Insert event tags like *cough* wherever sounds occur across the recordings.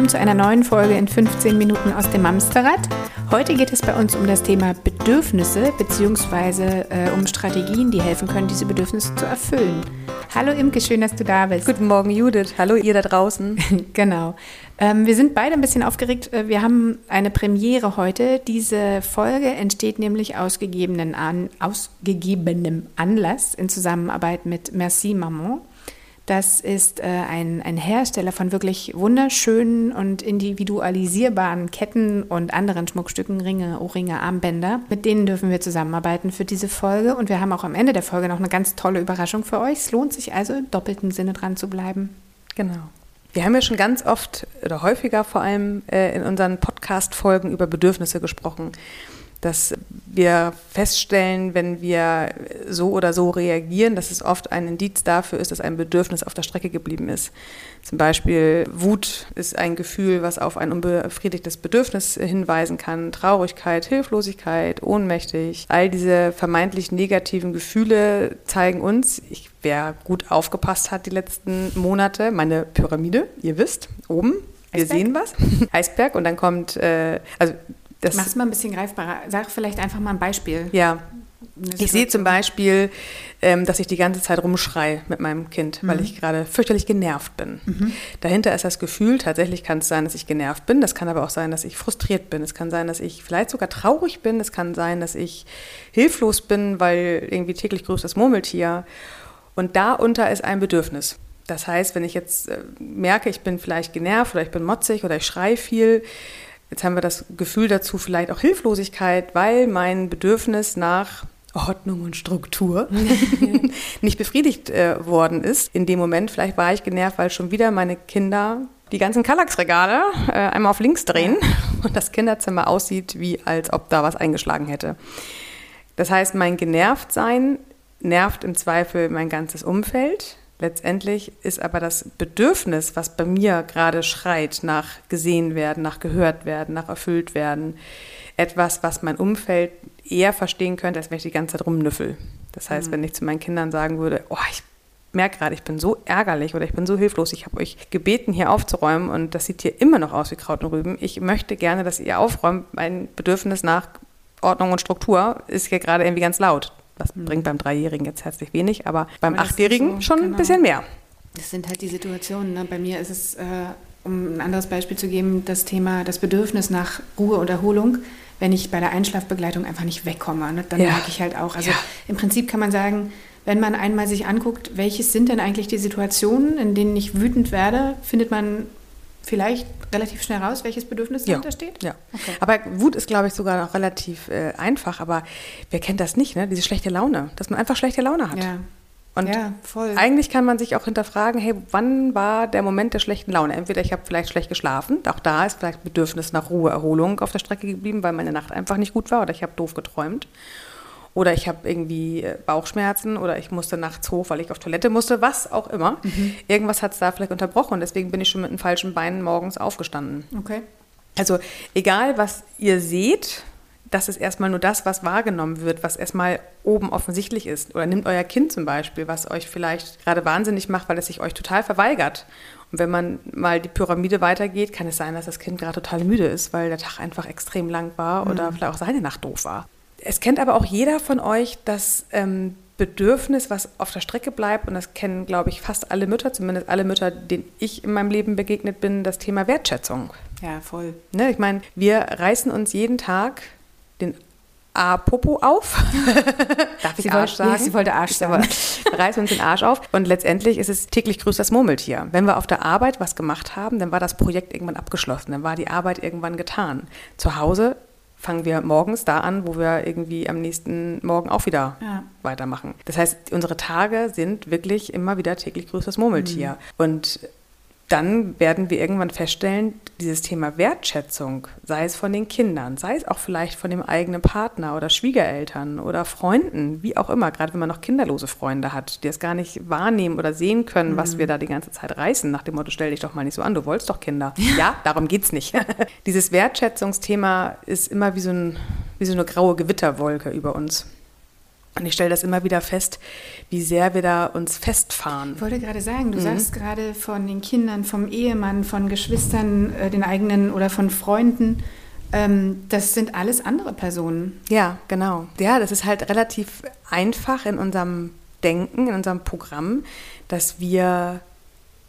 willkommen zu einer neuen Folge in 15 Minuten aus dem Amsterrad. Heute geht es bei uns um das Thema Bedürfnisse bzw. Äh, um Strategien, die helfen können, diese Bedürfnisse zu erfüllen. Hallo Imke, schön, dass du da bist. Guten Morgen Judith, hallo ihr da draußen. *laughs* genau. Ähm, wir sind beide ein bisschen aufgeregt. Äh, wir haben eine Premiere heute. Diese Folge entsteht nämlich aus, an, aus gegebenem Anlass in Zusammenarbeit mit Merci Maman. Das ist äh, ein, ein Hersteller von wirklich wunderschönen und individualisierbaren Ketten und anderen Schmuckstücken, Ringe, Ohrringe, Armbänder. Mit denen dürfen wir zusammenarbeiten für diese Folge. Und wir haben auch am Ende der Folge noch eine ganz tolle Überraschung für euch. Es lohnt sich also im doppelten Sinne dran zu bleiben. Genau. Wir haben ja schon ganz oft oder häufiger vor allem äh, in unseren Podcast-Folgen über Bedürfnisse gesprochen dass wir feststellen, wenn wir so oder so reagieren, dass es oft ein Indiz dafür ist, dass ein Bedürfnis auf der Strecke geblieben ist. Zum Beispiel Wut ist ein Gefühl, was auf ein unbefriedigtes Bedürfnis hinweisen kann. Traurigkeit, Hilflosigkeit, ohnmächtig. All diese vermeintlich negativen Gefühle zeigen uns, ich, wer gut aufgepasst hat die letzten Monate, meine Pyramide, ihr wisst, oben, wir Eisberg? sehen was. *laughs* Eisberg und dann kommt, äh, also das Mach es mal ein bisschen greifbarer. Sag vielleicht einfach mal ein Beispiel. Ja. Ich sehe zum Beispiel, ähm, dass ich die ganze Zeit rumschreie mit meinem Kind, mhm. weil ich gerade fürchterlich genervt bin. Mhm. Dahinter ist das Gefühl, tatsächlich kann es sein, dass ich genervt bin. Das kann aber auch sein, dass ich frustriert bin. Es kann sein, dass ich vielleicht sogar traurig bin. Es kann sein, dass ich hilflos bin, weil irgendwie täglich grüßt das Murmeltier. Und darunter ist ein Bedürfnis. Das heißt, wenn ich jetzt äh, merke, ich bin vielleicht genervt oder ich bin motzig oder ich schreie viel, Jetzt haben wir das Gefühl dazu vielleicht auch Hilflosigkeit, weil mein Bedürfnis nach Ordnung und Struktur *laughs* nicht befriedigt äh, worden ist. In dem Moment, vielleicht war ich genervt, weil schon wieder meine Kinder die ganzen Kallax-Regale äh, einmal auf links drehen *laughs* und das Kinderzimmer aussieht, wie als ob da was eingeschlagen hätte. Das heißt, mein Genervtsein nervt im Zweifel mein ganzes Umfeld. Letztendlich ist aber das Bedürfnis, was bei mir gerade schreit, nach gesehen werden, nach gehört werden, nach erfüllt werden, etwas, was mein Umfeld eher verstehen könnte, als wenn ich die ganze Zeit rumnüffel. Das heißt, mhm. wenn ich zu meinen Kindern sagen würde, oh, ich merke gerade, ich bin so ärgerlich oder ich bin so hilflos, ich habe euch gebeten, hier aufzuräumen und das sieht hier immer noch aus wie Kraut und Rüben. Ich möchte gerne, dass ihr aufräumt. Mein Bedürfnis nach Ordnung und Struktur ist hier gerade irgendwie ganz laut. Das mhm. bringt beim Dreijährigen jetzt herzlich wenig, aber beim aber Achtjährigen so, schon genau. ein bisschen mehr. Das sind halt die Situationen. Ne? Bei mir ist es, äh, um ein anderes Beispiel zu geben, das Thema, das Bedürfnis nach Ruhe und Erholung. Wenn ich bei der Einschlafbegleitung einfach nicht wegkomme, ne? dann ja. merke ich halt auch. Also ja. im Prinzip kann man sagen, wenn man einmal sich anguckt, welches sind denn eigentlich die Situationen, in denen ich wütend werde, findet man vielleicht relativ schnell raus, welches Bedürfnis ja. dahinter steht? Ja. Okay. Aber Wut ist, glaube ich, sogar noch relativ äh, einfach. Aber wer kennt das nicht, ne? Diese schlechte Laune, dass man einfach schlechte Laune hat. Ja. Und ja, eigentlich kann man sich auch hinterfragen, hey, wann war der Moment der schlechten Laune? Entweder ich habe vielleicht schlecht geschlafen, auch da ist vielleicht Bedürfnis nach Ruhe, Erholung auf der Strecke geblieben, weil meine Nacht einfach nicht gut war oder ich habe doof geträumt. Oder ich habe irgendwie äh, Bauchschmerzen oder ich musste nachts hoch, weil ich auf Toilette musste, was auch immer. Mhm. Irgendwas hat es da vielleicht unterbrochen und deswegen bin ich schon mit den falschen Beinen morgens aufgestanden. Okay. Also egal, was ihr seht, das ist erstmal nur das, was wahrgenommen wird, was erstmal oben offensichtlich ist. Oder nimmt euer Kind zum Beispiel, was euch vielleicht gerade wahnsinnig macht, weil es sich euch total verweigert. Und wenn man mal die Pyramide weitergeht, kann es sein, dass das Kind gerade total müde ist, weil der Tag einfach extrem lang war mhm. oder vielleicht auch seine Nacht doof war. Es kennt aber auch jeder von euch das ähm, Bedürfnis, was auf der Strecke bleibt, und das kennen, glaube ich, fast alle Mütter, zumindest alle Mütter, denen ich in meinem Leben begegnet bin, das Thema Wertschätzung. Ja, voll. Ne, ich meine, wir reißen uns jeden Tag den A-Popo auf. *laughs* Darf ich sie Arsch wollte, sagen? Nee, sie wollte Arsch sagen. Aber *laughs* reißen uns den Arsch auf. Und letztendlich ist es täglich grüßt das Murmeltier. Wenn wir auf der Arbeit was gemacht haben, dann war das Projekt irgendwann abgeschlossen. Dann war die Arbeit irgendwann getan. Zu Hause fangen wir morgens da an, wo wir irgendwie am nächsten Morgen auch wieder ja. weitermachen. Das heißt, unsere Tage sind wirklich immer wieder täglich größeres Murmeltier. Mhm. Und dann werden wir irgendwann feststellen, dieses Thema Wertschätzung, sei es von den Kindern, sei es auch vielleicht von dem eigenen Partner oder Schwiegereltern oder Freunden, wie auch immer, gerade wenn man noch kinderlose Freunde hat, die es gar nicht wahrnehmen oder sehen können, mhm. was wir da die ganze Zeit reißen, nach dem Motto, stell dich doch mal nicht so an, du wolltest doch Kinder. Ja, ja darum geht's nicht. *laughs* dieses Wertschätzungsthema ist immer wie so, ein, wie so eine graue Gewitterwolke über uns. Und ich stelle das immer wieder fest, wie sehr wir da uns festfahren. Ich wollte gerade sagen, du mhm. sagst gerade von den Kindern, vom Ehemann, von Geschwistern, äh, den eigenen oder von Freunden. Ähm, das sind alles andere Personen. Ja, genau. Ja, das ist halt relativ einfach in unserem Denken, in unserem Programm, dass wir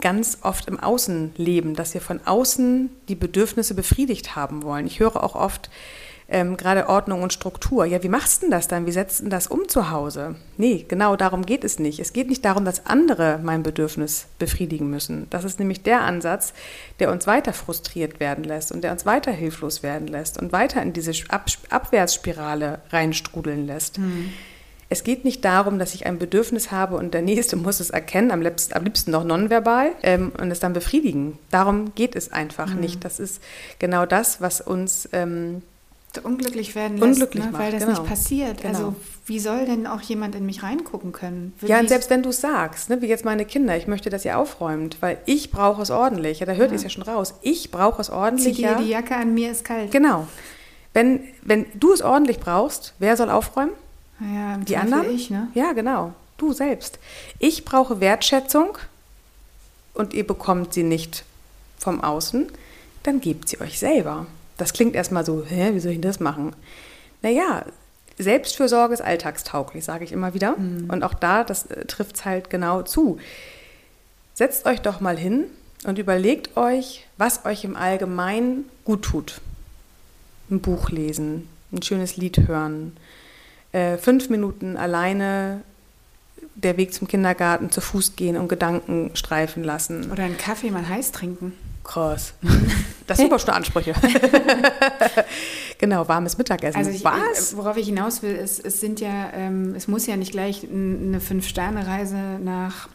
ganz oft im Außen leben, dass wir von außen die Bedürfnisse befriedigt haben wollen. Ich höre auch oft, ähm, gerade Ordnung und Struktur. Ja, wie machst du denn das dann? Wie setzt du das um zu Hause? Nee, genau darum geht es nicht. Es geht nicht darum, dass andere mein Bedürfnis befriedigen müssen. Das ist nämlich der Ansatz, der uns weiter frustriert werden lässt und der uns weiter hilflos werden lässt und weiter in diese Ab Abwärtsspirale reinstrudeln lässt. Mhm. Es geht nicht darum, dass ich ein Bedürfnis habe und der Nächste *laughs* muss es erkennen, am liebsten, am liebsten noch nonverbal ähm, und es dann befriedigen. Darum geht es einfach mhm. nicht. Das ist genau das, was uns ähm, unglücklich werden lässt, unglücklich ne? macht, weil das genau. nicht passiert. Genau. Also wie soll denn auch jemand in mich reingucken können? Will ja, und selbst wenn du es sagst, ne, wie jetzt meine Kinder, ich möchte, dass ihr aufräumt, weil ich brauche es ordentlich. Ja, da hört ja. ihr es ja schon raus. Ich brauche es ordentlich. Zieh dir die Jacke an, mir ist kalt. Genau. Wenn, wenn du es ordentlich brauchst, wer soll aufräumen? Ja, die anderen? Ich, ne? Ja, genau. Du selbst. Ich brauche Wertschätzung und ihr bekommt sie nicht vom Außen, dann gebt sie euch selber. Das klingt erstmal so, hä, wie soll ich das machen? Naja, Selbstfürsorge ist alltagstauglich, sage ich immer wieder. Mhm. Und auch da, das äh, trifft es halt genau zu. Setzt euch doch mal hin und überlegt euch, was euch im Allgemeinen gut tut. Ein Buch lesen, ein schönes Lied hören, äh, fünf Minuten alleine der Weg zum Kindergarten zu Fuß gehen und Gedanken streifen lassen. Oder einen Kaffee mal heiß trinken. Krass. *laughs* Das sind aber schon Ansprüche. *laughs* genau, warmes Mittagessen. Also ich, Was? Worauf ich hinaus will, ist, es sind ja, ähm, es muss ja nicht gleich eine Fünf-Sterne-Reise nach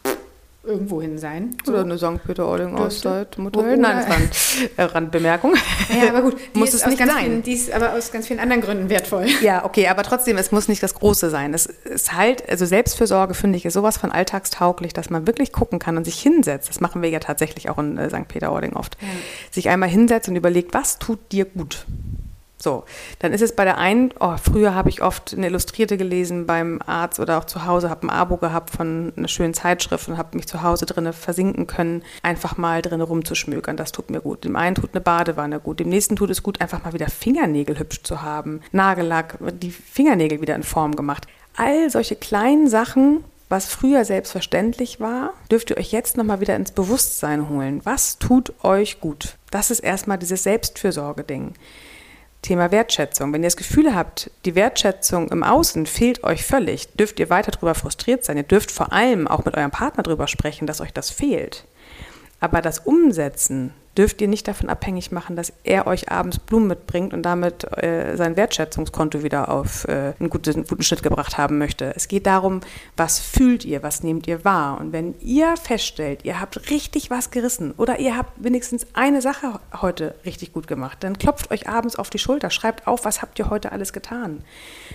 irgendwohin sein. So. Oder eine St. Peter-Ording-Auszeit, Motel. Nein, das *laughs* war eine Randbemerkung. Ja, aber gut, die muss es nicht sein. Vielen, die ist aber aus ganz vielen anderen Gründen wertvoll. *laughs* Ja, okay, aber trotzdem, es muss nicht das Große sein. Es ist halt, also Selbstfürsorge finde ich ist sowas von alltagstauglich, dass man wirklich gucken kann und sich hinsetzt. Das machen wir ja tatsächlich auch in äh, St. Peter-Ording oft. Ja. Sich einmal hinsetzt und überlegt, was tut dir gut? So, dann ist es bei der einen, oh, früher habe ich oft eine Illustrierte gelesen beim Arzt oder auch zu Hause, habe ein Abo gehabt von einer schönen Zeitschrift und habe mich zu Hause drinnen versinken können, einfach mal drinnen rumzuschmökern. Das tut mir gut. Dem einen tut eine Badewanne gut, dem nächsten tut es gut, einfach mal wieder Fingernägel hübsch zu haben, Nagellack, die Fingernägel wieder in Form gemacht. All solche kleinen Sachen, was früher selbstverständlich war, dürft ihr euch jetzt nochmal wieder ins Bewusstsein holen. Was tut euch gut? Das ist erstmal dieses Selbstfürsorge-Ding. Thema Wertschätzung. Wenn ihr das Gefühl habt, die Wertschätzung im Außen fehlt euch völlig, dürft ihr weiter darüber frustriert sein. Ihr dürft vor allem auch mit eurem Partner darüber sprechen, dass euch das fehlt. Aber das Umsetzen dürft ihr nicht davon abhängig machen, dass er euch abends Blumen mitbringt und damit äh, sein Wertschätzungskonto wieder auf äh, einen, guten, einen guten Schnitt gebracht haben möchte. Es geht darum, was fühlt ihr, was nehmt ihr wahr. Und wenn ihr feststellt, ihr habt richtig was gerissen oder ihr habt wenigstens eine Sache heute richtig gut gemacht, dann klopft euch abends auf die Schulter, schreibt auf, was habt ihr heute alles getan.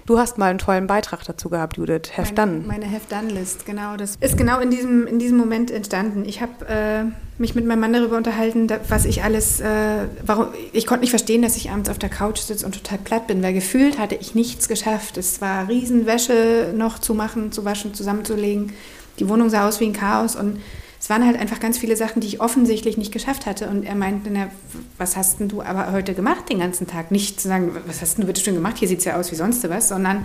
Du hast mal einen tollen Beitrag dazu gehabt, Judith. Have meine, done. Meine Have done List, genau. Das ist genau in diesem, in diesem Moment entstanden. Ich habe äh, mich mit meinem Mann darüber unterhalten, was ich alles, äh, warum, ich konnte nicht verstehen, dass ich abends auf der Couch sitze und total platt bin, weil gefühlt hatte ich nichts geschafft. Es war Riesenwäsche noch zu machen, zu waschen, zusammenzulegen. Die Wohnung sah aus wie ein Chaos und es waren halt einfach ganz viele Sachen, die ich offensichtlich nicht geschafft hatte. Und er meinte, na, was hast denn du aber heute gemacht den ganzen Tag? Nicht zu sagen, was hast denn du bitte schön gemacht, hier sieht es ja aus wie sonst was, sondern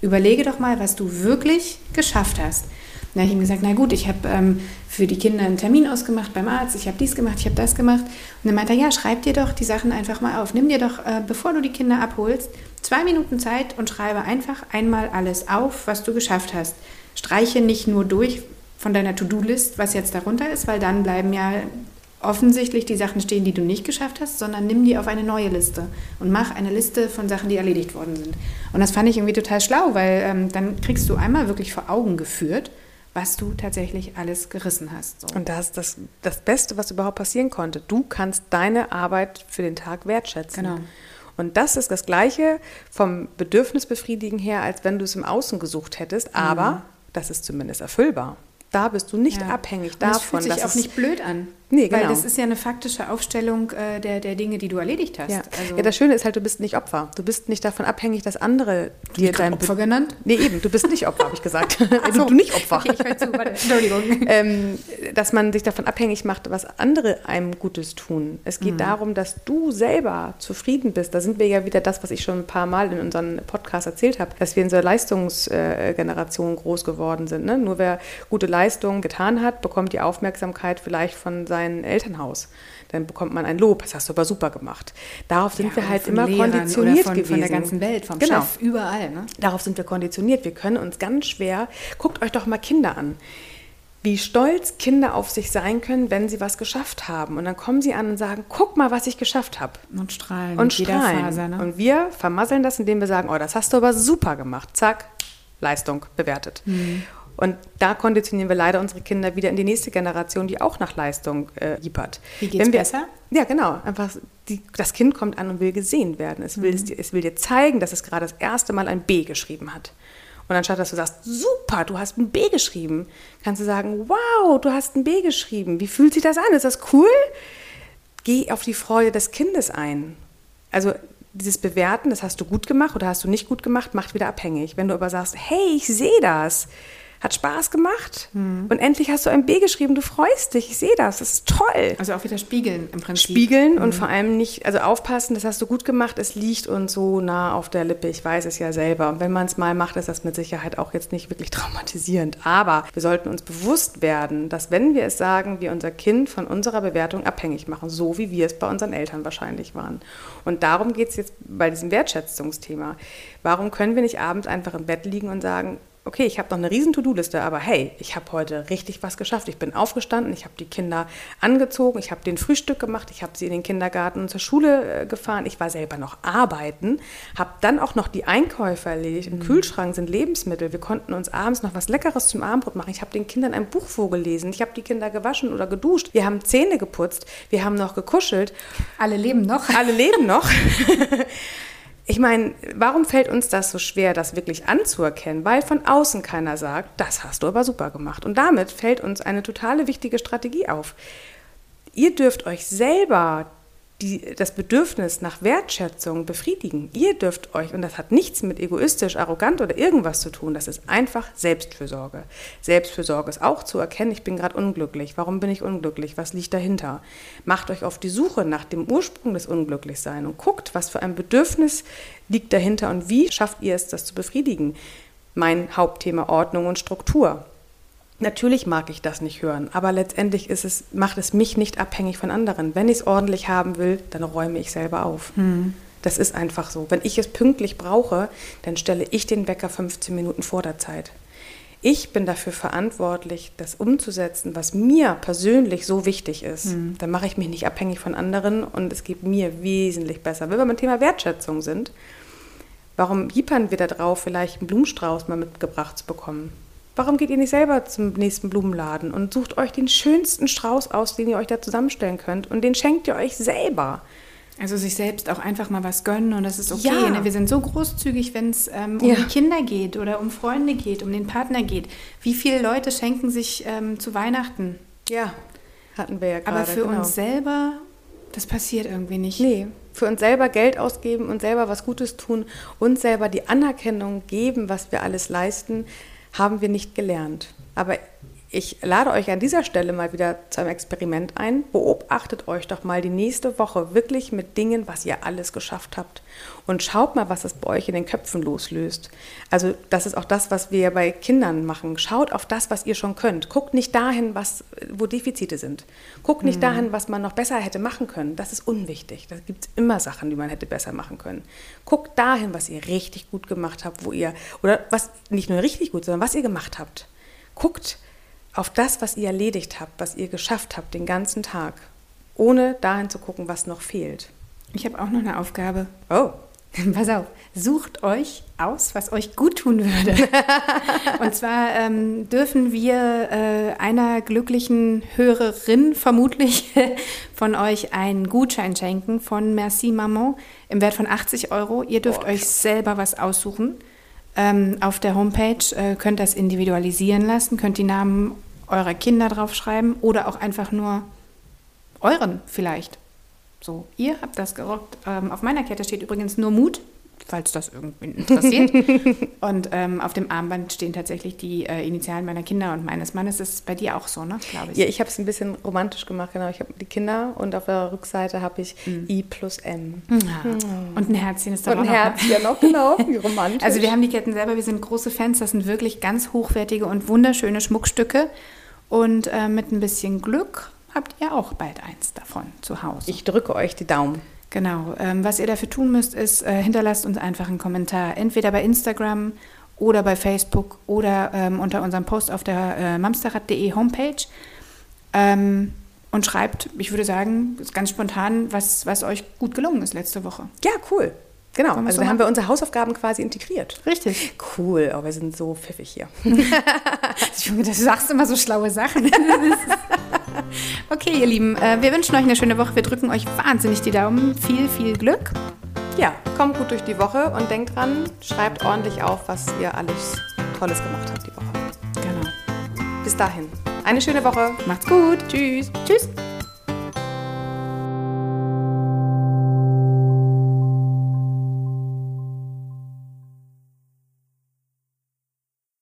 überlege doch mal, was du wirklich geschafft hast. Dann habe ich ihm gesagt, na gut, ich habe ähm, für die Kinder einen Termin ausgemacht beim Arzt, ich habe dies gemacht, ich habe das gemacht. Und dann meinte er, ja, schreib dir doch die Sachen einfach mal auf. Nimm dir doch, äh, bevor du die Kinder abholst, zwei Minuten Zeit und schreibe einfach einmal alles auf, was du geschafft hast. Streiche nicht nur durch von deiner To-Do-List, was jetzt darunter ist, weil dann bleiben ja offensichtlich die Sachen stehen, die du nicht geschafft hast, sondern nimm die auf eine neue Liste und mach eine Liste von Sachen, die erledigt worden sind. Und das fand ich irgendwie total schlau, weil ähm, dann kriegst du einmal wirklich vor Augen geführt, was du tatsächlich alles gerissen hast. So. Und das ist das, das Beste, was überhaupt passieren konnte. Du kannst deine Arbeit für den Tag wertschätzen. Genau. Und das ist das Gleiche vom Bedürfnisbefriedigen her, als wenn du es im Außen gesucht hättest, aber mhm. das ist zumindest erfüllbar. Da bist du nicht ja. abhängig davon. Und das fühlt sich auch nicht blöd an. Nee, genau. Weil das ist ja eine faktische Aufstellung äh, der, der Dinge, die du erledigt hast. Ja. Also ja, das Schöne ist halt, du bist nicht Opfer. Du bist nicht davon abhängig, dass andere dir dein... Opfer genannt? Nee, eben, du bist nicht Opfer, habe ich gesagt. *laughs* Also so. du, nicht Opfer. Okay, ich zu, warte. Entschuldigung. *laughs* ähm, dass man sich davon abhängig macht, was andere einem Gutes tun. Es geht mhm. darum, dass du selber zufrieden bist. Da sind wir ja wieder das, was ich schon ein paar Mal in unserem Podcast erzählt habe, dass wir in so einer Leistungsgeneration groß geworden sind. Ne? Nur wer gute Leistungen getan hat, bekommt die Aufmerksamkeit vielleicht von seinem Elternhaus. Dann bekommt man ein Lob, das hast du aber super gemacht. Darauf sind ja, wir halt immer Lehrern konditioniert von, gewesen. Von der ganzen Welt, vom genau. Chef, überall. Ne? Darauf sind wir konditioniert. Wir können uns ganz schwer, guckt euch doch mal Kinder an wie stolz Kinder auf sich sein können, wenn sie was geschafft haben. Und dann kommen sie an und sagen, guck mal, was ich geschafft habe. Und strahlen. Und strahlen. Faser, ne? Und wir vermasseln das, indem wir sagen, oh, das hast du aber super gemacht. Zack, Leistung bewertet. Mhm. Und da konditionieren wir leider unsere Kinder wieder in die nächste Generation, die auch nach Leistung äh, liefert. Wie geht's wir, besser? Ja, genau. Einfach die, das Kind kommt an und will gesehen werden. Es will, mhm. es, es will dir zeigen, dass es gerade das erste Mal ein B geschrieben hat. Und anstatt dass du sagst, super, du hast ein B geschrieben, kannst du sagen, wow, du hast ein B geschrieben. Wie fühlt sich das an? Ist das cool? Geh auf die Freude des Kindes ein. Also dieses Bewerten, das hast du gut gemacht oder hast du nicht gut gemacht, macht wieder abhängig. Wenn du aber sagst, hey, ich sehe das, hat Spaß gemacht hm. und endlich hast du ein B geschrieben, du freust dich, ich sehe das, das ist toll. Also auch wieder spiegeln im Prinzip. Spiegeln hm. und vor allem nicht, also aufpassen, das hast du gut gemacht, es liegt uns so nah auf der Lippe, ich weiß es ja selber. Und wenn man es mal macht, ist das mit Sicherheit auch jetzt nicht wirklich *laughs* traumatisierend. Aber wir sollten uns bewusst werden, dass wenn wir es sagen, wir unser Kind von unserer Bewertung abhängig machen, so wie wir es bei unseren Eltern wahrscheinlich waren. Und darum geht es jetzt bei diesem Wertschätzungsthema. Warum können wir nicht abends einfach im Bett liegen und sagen, okay, ich habe noch eine riesen To-Do-Liste, aber hey, ich habe heute richtig was geschafft. Ich bin aufgestanden, ich habe die Kinder angezogen, ich habe den Frühstück gemacht, ich habe sie in den Kindergarten und zur Schule äh, gefahren, ich war selber noch arbeiten, habe dann auch noch die Einkäufe erledigt. Im mhm. Kühlschrank sind Lebensmittel. Wir konnten uns abends noch was Leckeres zum Abendbrot machen. Ich habe den Kindern ein Buch vorgelesen, ich habe die Kinder gewaschen oder geduscht. Wir haben Zähne geputzt, wir haben noch gekuschelt. Alle leben noch. Alle leben noch. *laughs* *laughs* Ich meine, warum fällt uns das so schwer, das wirklich anzuerkennen? Weil von außen keiner sagt, das hast du aber super gemacht. Und damit fällt uns eine totale wichtige Strategie auf. Ihr dürft euch selber die, das Bedürfnis nach Wertschätzung befriedigen. Ihr dürft euch, und das hat nichts mit egoistisch, arrogant oder irgendwas zu tun, das ist einfach Selbstfürsorge. Selbstfürsorge ist auch zu erkennen, ich bin gerade unglücklich. Warum bin ich unglücklich? Was liegt dahinter? Macht euch auf die Suche nach dem Ursprung des Unglücklichseins und guckt, was für ein Bedürfnis liegt dahinter und wie schafft ihr es, das zu befriedigen. Mein Hauptthema Ordnung und Struktur. Natürlich mag ich das nicht hören, aber letztendlich ist es, macht es mich nicht abhängig von anderen. Wenn ich es ordentlich haben will, dann räume ich selber auf. Hm. Das ist einfach so. Wenn ich es pünktlich brauche, dann stelle ich den Wecker 15 Minuten vor der Zeit. Ich bin dafür verantwortlich, das umzusetzen, was mir persönlich so wichtig ist. Hm. Dann mache ich mich nicht abhängig von anderen und es geht mir wesentlich besser. Wenn wir beim Thema Wertschätzung sind, warum hiepern wir da drauf, vielleicht einen Blumenstrauß mal mitgebracht zu bekommen? Warum geht ihr nicht selber zum nächsten Blumenladen und sucht euch den schönsten Strauß aus, den ihr euch da zusammenstellen könnt und den schenkt ihr euch selber? Also sich selbst auch einfach mal was gönnen und das ist okay. Ja. Ne? Wir sind so großzügig, wenn es ähm, um ja. die Kinder geht oder um Freunde geht, um den Partner geht. Wie viele Leute schenken sich ähm, zu Weihnachten? Ja, hatten wir ja gerade. Aber für genau. uns selber, das passiert irgendwie nicht. Nee, für uns selber Geld ausgeben und selber was Gutes tun, uns selber die Anerkennung geben, was wir alles leisten, haben wir nicht gelernt. Aber ich lade euch an dieser Stelle mal wieder zu einem Experiment ein. Beobachtet euch doch mal die nächste Woche wirklich mit Dingen, was ihr alles geschafft habt. Und schaut mal, was es bei euch in den Köpfen loslöst. Also das ist auch das, was wir bei Kindern machen. Schaut auf das, was ihr schon könnt. Guckt nicht dahin, was, wo Defizite sind. Guckt nicht mhm. dahin, was man noch besser hätte machen können. Das ist unwichtig. Da gibt es immer Sachen, die man hätte besser machen können. Guckt dahin, was ihr richtig gut gemacht habt, wo ihr, oder was nicht nur richtig gut, sondern was ihr gemacht habt. Guckt, auf das, was ihr erledigt habt, was ihr geschafft habt den ganzen Tag, ohne dahin zu gucken, was noch fehlt. Ich habe auch noch eine Aufgabe. Oh. *laughs* Pass auf, sucht euch aus, was euch gut tun würde. *laughs* Und zwar ähm, dürfen wir äh, einer glücklichen Hörerin vermutlich *laughs* von euch einen Gutschein schenken von Merci Maman im Wert von 80 Euro. Ihr dürft oh. euch selber was aussuchen. Ähm, auf der Homepage äh, könnt das individualisieren lassen, könnt die Namen eurer Kinder draufschreiben oder auch einfach nur euren vielleicht. So, ihr habt das gerockt. Ähm, auf meiner Kette steht übrigens nur Mut, falls das irgendwie interessiert. *laughs* und ähm, auf dem Armband stehen tatsächlich die äh, Initialen meiner Kinder und meines Mannes. Das ist bei dir auch so, ne? Glaube ich. Ja, ich habe es ein bisschen romantisch gemacht, genau. Ich habe die Kinder und auf der Rückseite habe ich mhm. I plus M. Ja. Mhm. Und ein Herzchen ist da und ein noch. Ein Herzchen noch, genau. *laughs* Wie romantisch. Also wir haben die Ketten selber, wir sind große Fans. Das sind wirklich ganz hochwertige und wunderschöne Schmuckstücke. Und äh, mit ein bisschen Glück habt ihr auch bald eins davon zu Hause. Ich drücke euch die Daumen. Genau. Ähm, was ihr dafür tun müsst, ist, äh, hinterlasst uns einfach einen Kommentar. Entweder bei Instagram oder bei Facebook oder ähm, unter unserem Post auf der äh, mamsterrad.de Homepage. Ähm, und schreibt, ich würde sagen, ganz spontan, was, was euch gut gelungen ist letzte Woche. Ja, cool. Genau, also da haben wir unsere Hausaufgaben quasi integriert. Richtig. Cool, aber oh, wir sind so pfiffig hier. *laughs* *laughs* Junge, du sagst immer so schlaue Sachen. *laughs* *laughs* okay, ihr Lieben, äh, wir wünschen euch eine schöne Woche. Wir drücken euch wahnsinnig die Daumen. Viel, viel Glück. Ja, kommt gut durch die Woche und denkt dran, schreibt ordentlich auf, was ihr alles Tolles gemacht habt die Woche. Genau. Bis dahin. Eine schöne Woche. Macht's gut. Tschüss. Tschüss.